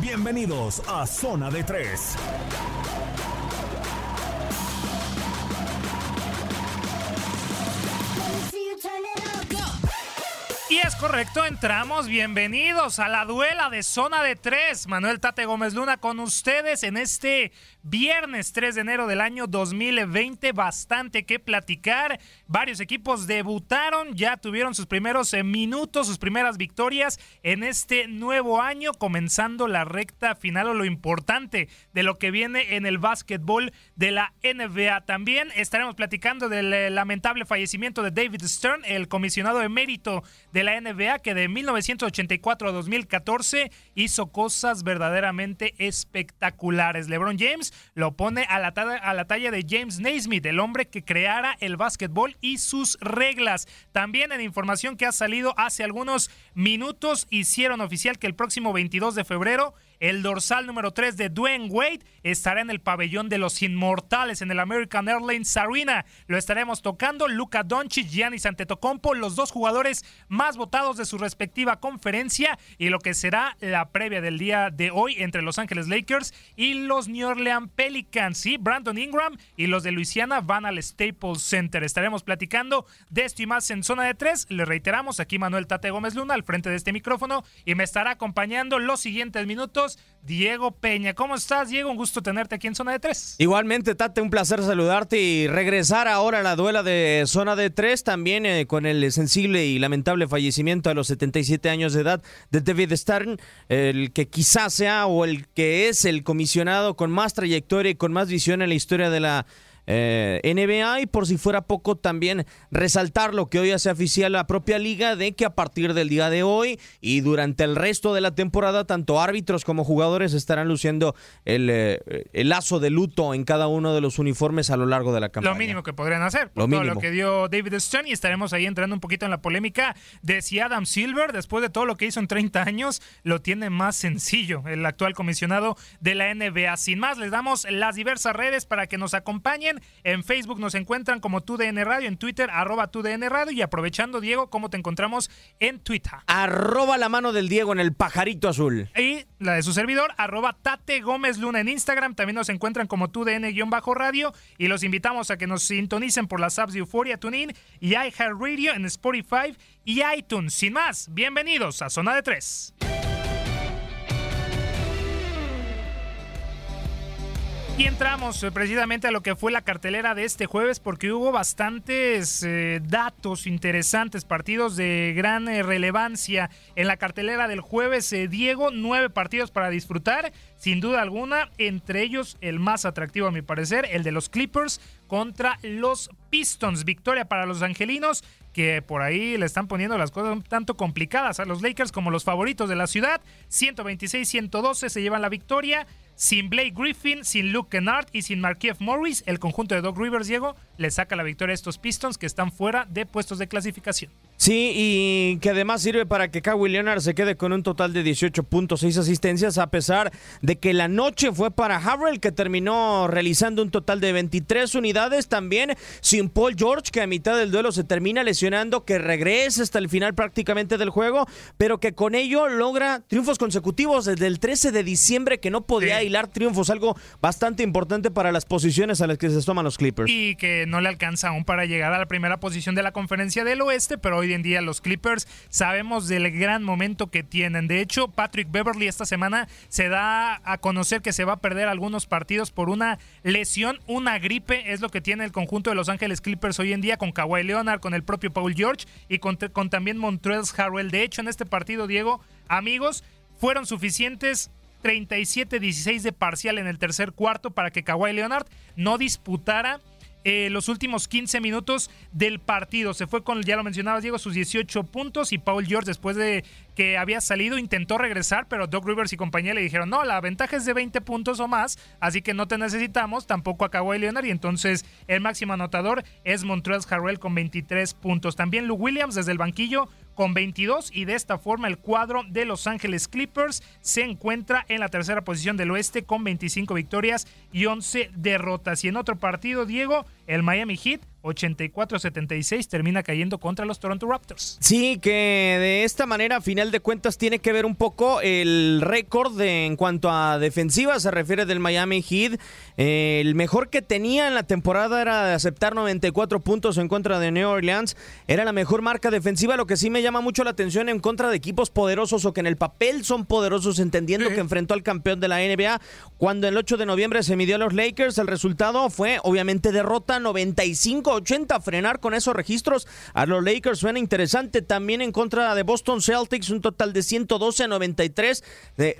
Bienvenidos a Zona de Tres. Correcto, entramos. Bienvenidos a la duela de zona de tres. Manuel Tate Gómez Luna con ustedes en este viernes 3 de enero del año 2020. Bastante que platicar. Varios equipos debutaron, ya tuvieron sus primeros eh, minutos, sus primeras victorias en este nuevo año, comenzando la recta final o lo importante de lo que viene en el básquetbol de la NBA. También estaremos platicando del eh, lamentable fallecimiento de David Stern, el comisionado emérito de la NBA que de 1984 a 2014 hizo cosas verdaderamente espectaculares. LeBron James lo pone a la, a la talla de James Naismith, el hombre que creara el básquetbol y sus reglas. También en información que ha salido hace algunos minutos hicieron oficial que el próximo 22 de febrero el dorsal número 3 de Dwayne Wade estará en el pabellón de los inmortales en el American Airlines Arena. Lo estaremos tocando Luka Doncic, Giannis Antetokounmpo, los dos jugadores más votados de su respectiva conferencia y lo que será la previa del día de hoy entre Los Ángeles Lakers y los New Orleans Pelicans. Brandon Ingram y los de Luisiana van al Staples Center. Estaremos platicando de esto y más en zona de tres. Le reiteramos aquí Manuel Tate Gómez Luna al frente de este micrófono y me estará acompañando los siguientes minutos Diego Peña. ¿Cómo estás, Diego? Un gusto tenerte aquí en zona de tres. Igualmente, Tate, un placer saludarte y regresar ahora a la duela de zona de tres, también eh, con el sensible y lamentable fallecimiento a los 77 años de edad de David Stern, el que quizás sea o el que es el comisionado con más trayectoria y con más visión en la historia de la eh, NBA y por si fuera poco también resaltar lo que hoy hace oficial la propia liga de que a partir del día de hoy y durante el resto de la temporada tanto árbitros como jugadores estarán luciendo el, eh, el lazo de luto en cada uno de los uniformes a lo largo de la campaña. Lo mínimo que podrían hacer, por Lo todo mínimo. lo que dio David Stern y estaremos ahí entrando un poquito en la polémica de si Adam Silver, después de todo lo que hizo en 30 años, lo tiene más sencillo, el actual comisionado de la NBA. Sin más, les damos las diversas redes para que nos acompañen también. En Facebook nos encuentran como TUDN Radio, en Twitter arroba TUDN Radio y aprovechando Diego, ¿cómo te encontramos en Twitter? Arroba la mano del Diego en el pajarito azul. Y la de su servidor, arroba Tate Gómez Luna en Instagram. También nos encuentran como TUDN-radio y los invitamos a que nos sintonicen por las apps de Euphoria, TuneIn y iHeartRadio en Spotify y iTunes. Sin más, bienvenidos a Zona de 3. Y entramos eh, precisamente a lo que fue la cartelera de este jueves porque hubo bastantes eh, datos interesantes, partidos de gran eh, relevancia en la cartelera del jueves. Diego, nueve partidos para disfrutar, sin duda alguna, entre ellos el más atractivo a mi parecer, el de los Clippers contra los Pistons. Victoria para los Angelinos que por ahí le están poniendo las cosas un tanto complicadas a los Lakers como los favoritos de la ciudad. 126-112 se llevan la victoria. Sin Blake Griffin, sin Luke Kennard y sin Markieff Morris, el conjunto de Doc Rivers, Diego, le saca la victoria a estos Pistons que están fuera de puestos de clasificación. Sí, y que además sirve para que Kawhi Leonard se quede con un total de 18.6 asistencias, a pesar de que la noche fue para Harrell, que terminó realizando un total de 23 unidades. También sin Paul George, que a mitad del duelo se termina lesionando, que regresa hasta el final prácticamente del juego, pero que con ello logra triunfos consecutivos desde el 13 de diciembre, que no podía hilar triunfos, algo bastante importante para las posiciones a las que se toman los Clippers. Y que no le alcanza aún para llegar a la primera posición de la conferencia del oeste, pero hoy en día los Clippers sabemos del gran momento que tienen. De hecho, Patrick Beverly esta semana se da a conocer que se va a perder algunos partidos por una lesión, una gripe, es lo que tiene el conjunto de Los Ángeles Clippers hoy en día con Kawhi Leonard, con el propio Paul George y con, también Montrezl Harrell. De hecho, en este partido, Diego, amigos, fueron suficientes 37-16 de parcial en el tercer cuarto para que Kawhi Leonard no disputara eh, los últimos 15 minutos del partido. Se fue con, ya lo mencionabas Diego, sus 18 puntos y Paul George después de que había salido intentó regresar, pero Doc Rivers y compañía le dijeron, no, la ventaja es de 20 puntos o más, así que no te necesitamos, tampoco acabó el Leonard y entonces el máximo anotador es Montrezl Harrell con 23 puntos. También Lou Williams desde el banquillo con 22 y de esta forma el cuadro de Los Ángeles Clippers se encuentra en la tercera posición del oeste con 25 victorias y 11 derrotas. Y en otro partido, Diego, el Miami Heat 84-76 termina cayendo contra los Toronto Raptors. Sí, que de esta manera, a final de cuentas, tiene que ver un poco el récord en cuanto a defensiva se refiere del Miami Heat. Eh, el mejor que tenía en la temporada era de aceptar 94 puntos en contra de New Orleans. Era la mejor marca defensiva, lo que sí me llama mucho la atención en contra de equipos poderosos o que en el papel son poderosos, entendiendo que enfrentó al campeón de la NBA. Cuando el 8 de noviembre se midió a los Lakers, el resultado fue obviamente derrota 95 80 frenar con esos registros a los Lakers suena interesante. También en contra de Boston Celtics, un total de 112 a 93,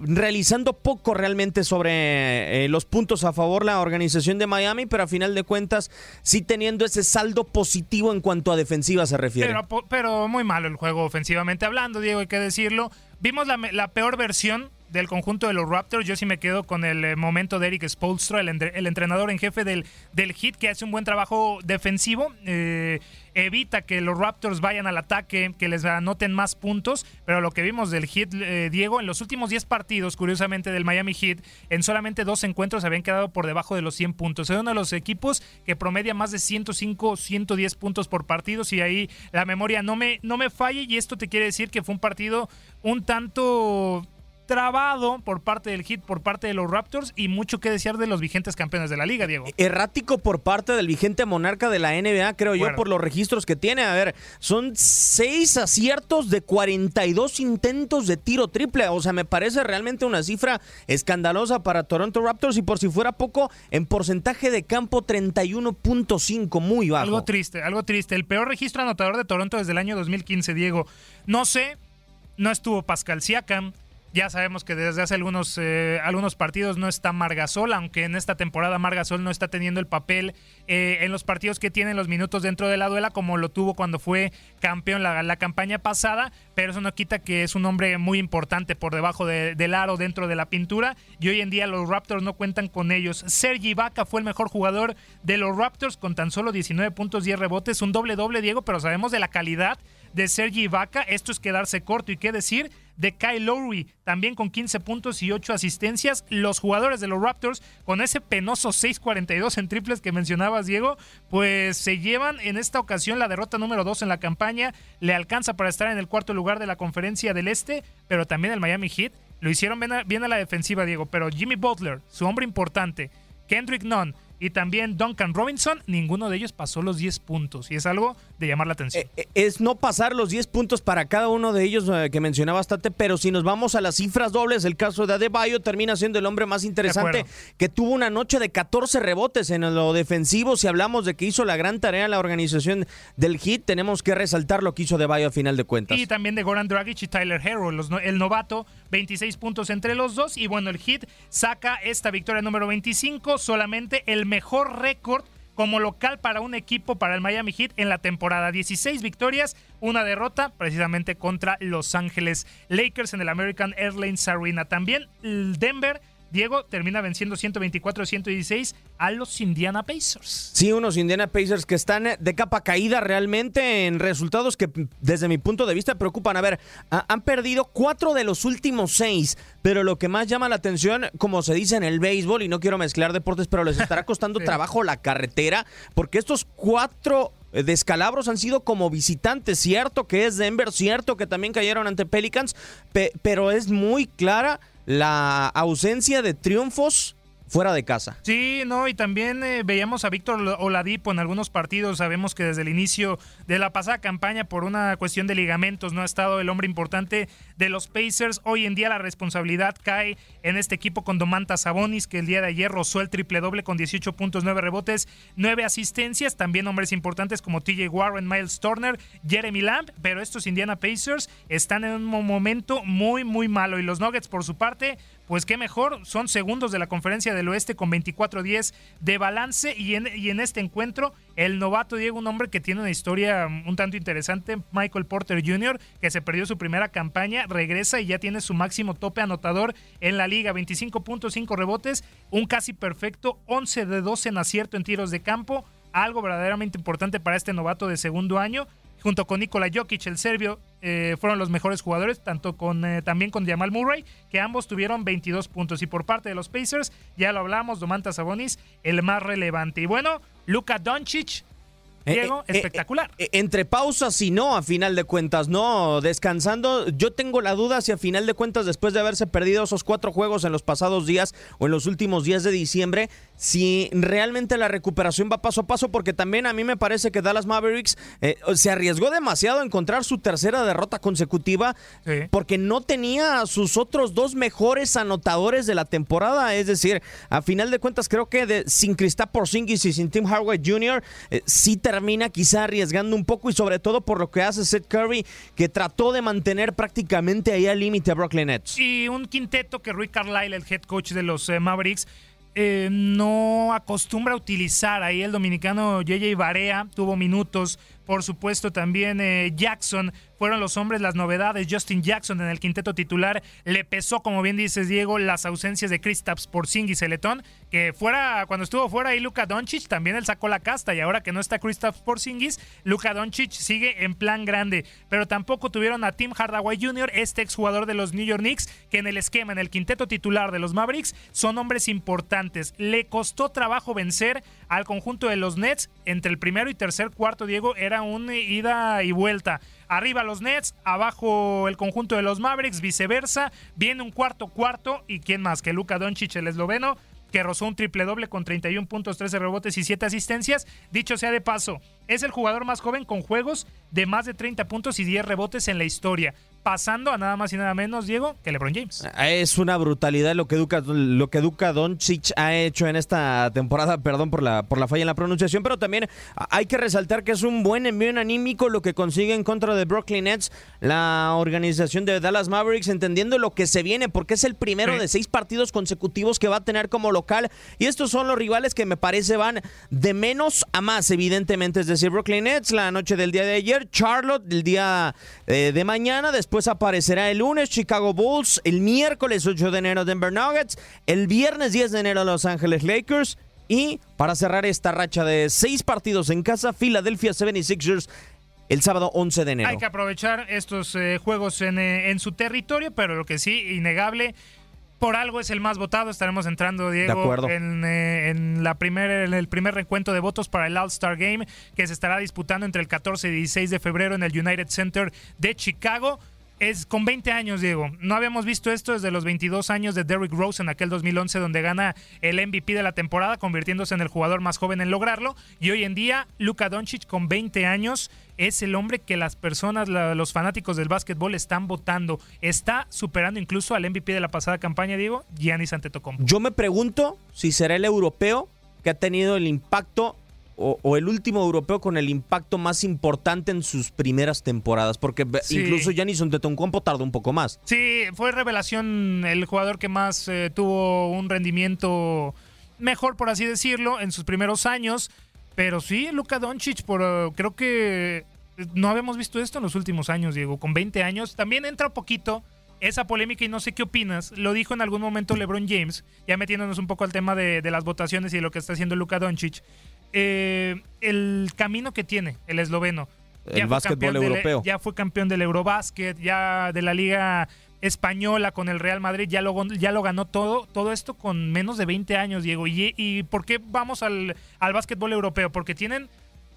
realizando poco realmente sobre eh, los puntos a favor la organización de Miami, pero a final de cuentas sí teniendo ese saldo positivo en cuanto a defensiva se refiere. Pero, pero muy malo el juego ofensivamente hablando, Diego, hay que decirlo. Vimos la, la peor versión del conjunto de los Raptors, yo sí me quedo con el eh, momento de Eric Spolstra, el, entrenador en jefe del, del Heat, que hace un buen trabajo defensivo. Eh, evita que los Raptors vayan al ataque, que les anoten más puntos, pero lo que vimos del Heat, eh, Diego, en los últimos 10 partidos, curiosamente, del Miami Heat, en solamente dos encuentros habían quedado por debajo de los 100 puntos. Es uno de los equipos que promedia más de 105, 110 puntos por partido, y ahí la memoria no me, no me falle, y esto te quiere decir que fue un partido un tanto trabado por parte del hit, por parte de los Raptors y mucho que desear de los vigentes campeones de la liga, Diego. Errático por parte del vigente monarca de la NBA, creo yo, por los registros que tiene. A ver, son seis aciertos de 42 intentos de tiro triple. O sea, me parece realmente una cifra escandalosa para Toronto Raptors y por si fuera poco, en porcentaje de campo 31.5, muy bajo. Algo triste, algo triste. El peor registro anotador de Toronto desde el año 2015, Diego. No sé, no estuvo Pascal Siakam ya sabemos que desde hace algunos, eh, algunos partidos no está Margasol, aunque en esta temporada Margasol no está teniendo el papel eh, en los partidos que tienen los minutos dentro de la duela, como lo tuvo cuando fue campeón la, la campaña pasada, pero eso no quita que es un hombre muy importante por debajo del aro dentro de la pintura, y hoy en día los Raptors no cuentan con ellos. Sergi Vaca fue el mejor jugador de los Raptors con tan solo 19 puntos, 10 rebotes, un doble doble, Diego, pero sabemos de la calidad de Sergi Ibaka. Esto es quedarse corto y qué decir de Kyle Lowry, también con 15 puntos y 8 asistencias. Los jugadores de los Raptors, con ese penoso 6-42 en triples que mencionabas, Diego, pues se llevan en esta ocasión la derrota número 2 en la campaña. Le alcanza para estar en el cuarto lugar de la conferencia del Este, pero también el Miami Heat. Lo hicieron bien a, bien a la defensiva, Diego, pero Jimmy Butler, su hombre importante, Kendrick Nunn, y también Duncan Robinson, ninguno de ellos pasó los 10 puntos y es algo de llamar la atención. Eh, eh, es no pasar los 10 puntos para cada uno de ellos eh, que mencionaba bastante, pero si nos vamos a las cifras dobles, el caso de Adebayo termina siendo el hombre más interesante que tuvo una noche de 14 rebotes en lo defensivo. Si hablamos de que hizo la gran tarea la organización del Hit, tenemos que resaltar lo que hizo Adebayo a final de cuentas. Y también de Goran Dragic y Tyler Hero, el novato, 26 puntos entre los dos y bueno, el Hit saca esta victoria número 25, solamente el mejor récord como local para un equipo para el Miami Heat en la temporada. 16 victorias, una derrota precisamente contra Los Ángeles Lakers en el American Airlines Arena. También Denver Diego termina venciendo 124-116 a los Indiana Pacers. Sí, unos Indiana Pacers que están de capa caída realmente en resultados que desde mi punto de vista preocupan. A ver, han perdido cuatro de los últimos seis, pero lo que más llama la atención, como se dice en el béisbol, y no quiero mezclar deportes, pero les estará costando trabajo la carretera, porque estos cuatro descalabros han sido como visitantes. Cierto que es Denver, cierto que también cayeron ante Pelicans, pero es muy clara la ausencia de triunfos fuera de casa. Sí, no, y también eh, veíamos a Víctor Oladipo en algunos partidos. Sabemos que desde el inicio de la pasada campaña, por una cuestión de ligamentos, no ha estado el hombre importante de los Pacers. Hoy en día la responsabilidad cae en este equipo con Domantas Sabonis, que el día de ayer rozó el triple doble con 18 puntos, 9 rebotes, 9 asistencias. También hombres importantes como TJ Warren, Miles Turner, Jeremy Lamb. Pero estos Indiana Pacers están en un momento muy, muy malo. Y los Nuggets, por su parte, pues qué mejor, son segundos de la conferencia del oeste con 24-10 de balance y en, este encuentro el novato Diego, un hombre que tiene una historia un tanto interesante, Michael Porter Jr., que se perdió su primera campaña, regresa y ya tiene su máximo tope anotador en la liga, 25.5 rebotes, un casi perfecto, 11 de 12 en acierto en tiros de campo, algo verdaderamente importante para este novato de segundo año junto con Nikola Jokic, el serbio, eh, fueron los mejores jugadores, tanto con eh, también con Jamal Murray, que ambos tuvieron 22 puntos. Y por parte de los Pacers, ya lo hablamos, Domantas Sabonis, el más relevante. Y bueno, Luka Doncic eh, Diego, eh, espectacular. Eh, entre pausas y no, a final de cuentas, no, descansando. Yo tengo la duda si a final de cuentas, después de haberse perdido esos cuatro juegos en los pasados días o en los últimos días de diciembre, si realmente la recuperación va paso a paso, porque también a mí me parece que Dallas Mavericks se arriesgó demasiado a encontrar su tercera derrota consecutiva, porque no tenía a sus otros dos mejores anotadores de la temporada. Es decir, a final de cuentas, creo que de, sin Kristaps Porzingis y sin Tim Hardaway Jr., sí te termina quizá arriesgando un poco y sobre todo por lo que hace Seth Curry, que trató de mantener prácticamente ahí al límite a Brooklyn Nets. Y un quinteto que Rui Carlisle, el head coach de los eh, Mavericks, eh, no acostumbra utilizar. Ahí el dominicano JJ Barea tuvo minutos. Por supuesto, también eh, Jackson fueron los hombres las novedades. Justin Jackson en el quinteto titular le pesó, como bien dices, Diego, las ausencias de Kristaps Porzingis y Letón, que fuera, cuando estuvo fuera ahí Luka Doncic, también él sacó la casta y ahora que no está Kristaps Porzingis, Luka Doncic sigue en plan grande. Pero tampoco tuvieron a Tim Hardaway Jr., este exjugador de los New York Knicks, que en el esquema, en el quinteto titular de los Mavericks, son hombres importantes. Le costó trabajo vencer al conjunto de los Nets entre el primero y tercer cuarto, Diego, era una ida y vuelta. Arriba los Nets, abajo el conjunto de los Mavericks, viceversa. Viene un cuarto cuarto y quién más que Luka Doncic, el esloveno, que rozó un triple doble con 31 puntos, 13 rebotes y 7 asistencias. Dicho sea de paso, es el jugador más joven con juegos de más de 30 puntos y 10 rebotes en la historia pasando a nada más y nada menos, Diego, que LeBron James. Es una brutalidad lo que Duca, lo que Duca Doncic ha hecho en esta temporada, perdón por la, por la falla en la pronunciación, pero también hay que resaltar que es un buen envío anímico lo que consigue en contra de Brooklyn Nets, la organización de Dallas Mavericks, entendiendo lo que se viene, porque es el primero de seis partidos consecutivos que va a tener como local, y estos son los rivales que me parece van de menos a más, evidentemente, es decir, Brooklyn Nets la noche del día de ayer, Charlotte el día eh, de mañana, después Después aparecerá el lunes Chicago Bulls, el miércoles 8 de enero Denver Nuggets, el viernes 10 de enero Los Ángeles Lakers y para cerrar esta racha de seis partidos en casa, Philadelphia 76ers el sábado 11 de enero. Hay que aprovechar estos eh, juegos en, eh, en su territorio, pero lo que sí, innegable, por algo es el más votado. Estaremos entrando, Diego, en, eh, en, la primer, en el primer recuento de votos para el All-Star Game que se estará disputando entre el 14 y 16 de febrero en el United Center de Chicago es con 20 años, Diego. No habíamos visto esto desde los 22 años de Derrick Rose en aquel 2011, donde gana el MVP de la temporada, convirtiéndose en el jugador más joven en lograrlo. Y hoy en día, Luka Doncic, con 20 años, es el hombre que las personas, los fanáticos del básquetbol están votando. Está superando incluso al MVP de la pasada campaña, Diego, Giannis Antetokounmpo. Yo me pregunto si será el europeo que ha tenido el impacto o, el último europeo con el impacto más importante en sus primeras temporadas, porque incluso Antetokounmpo tardó un poco más. Sí, fue revelación el jugador que más eh, tuvo un rendimiento mejor, por así decirlo, en sus primeros años. Pero sí, Luka Doncic, por, eh, creo que no habíamos visto esto en los últimos años, Diego. Con 20 años también entra un poquito esa polémica y no sé qué opinas. Lo dijo en algún momento LeBron James, ya metiéndonos un poco al tema de, de las votaciones y de lo que está haciendo Luka Doncic. Eh, el camino que tiene el esloveno. El básquetbol europeo. ya fue campeón del Eurobásquet, ya de la Liga Española con el Real Madrid, ya lo, ya lo ganó todo, todo esto con menos de 20 años, Diego. ¿Y, y por qué vamos al, al básquetbol europeo? Porque tienen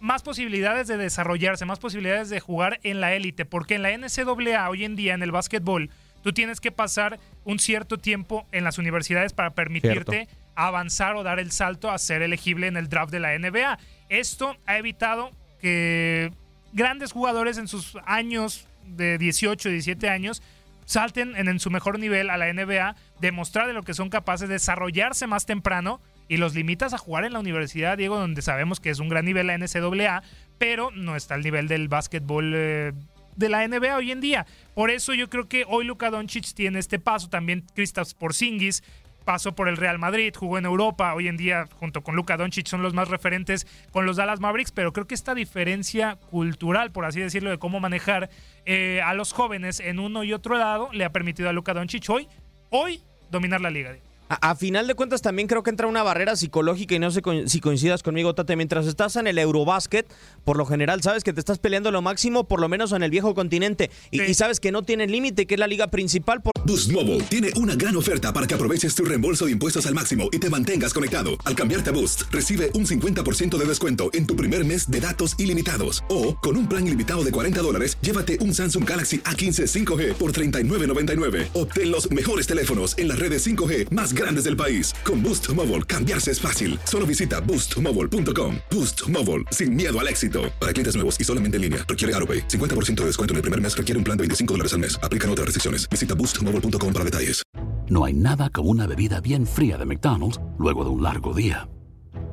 más posibilidades de desarrollarse, más posibilidades de jugar en la élite, porque en la NCAA hoy en día, en el básquetbol, tú tienes que pasar un cierto tiempo en las universidades para permitirte avanzar o dar el salto a ser elegible en el draft de la NBA. Esto ha evitado que grandes jugadores en sus años de 18, 17 años salten en, su mejor nivel a la NBA, demostrar de lo que son capaces, de desarrollarse más temprano y los limitas a jugar en la universidad, Diego, donde sabemos que es un gran nivel la NCAA, pero no está al nivel del básquetbol eh, de la NBA hoy en día. Por eso yo creo que hoy Luka Doncic tiene este paso, también Kristaps Porzingis, pasó por el Real Madrid, jugó en Europa, hoy en día junto con Luka Doncic son los más referentes con los Dallas Mavericks, pero creo que esta diferencia cultural, por así decirlo, de cómo manejar eh, a los jóvenes en uno y otro lado, le ha permitido a Luka Doncic hoy, hoy dominar la liga. A, final de cuentas también creo que entra una barrera psicológica y no sé si coincidas conmigo, Tate, mientras estás en el Eurobásquet, por lo general sabes que te estás peleando lo máximo, por lo menos en el viejo continente, y, sabes que no tiene límite, que es la liga principal. Por... Boost Mobile tiene una gran oferta para que aproveches tu reembolso de impuestos al máximo y te mantengas conectado. Al cambiarte a Boost, recibe un 50% de descuento en tu primer mes de datos ilimitados. O, con un plan ilimitado de 40 dólares, llévate un Samsung Galaxy A15 5G por $39.99. Obtén los mejores teléfonos en las redes 5G más grandes del país. Con Boost Mobile, cambiarse es fácil. Solo visita boostmobile.com. Boost Mobile, sin miedo al éxito. Para clientes nuevos y solamente en línea, requiere AroPay. 50% de descuento en el primer mes requiere un plan de 25 dólares al mes. Aplican otras restricciones. Visita boostmobile.com para detalles. No hay nada como una bebida bien fría de McDonald's luego de un largo día.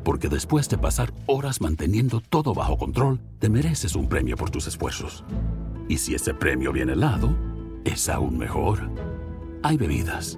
Porque después de pasar horas manteniendo todo bajo control, te mereces un premio por tus esfuerzos. Y si ese premio viene helado, es aún mejor. Hay bebidas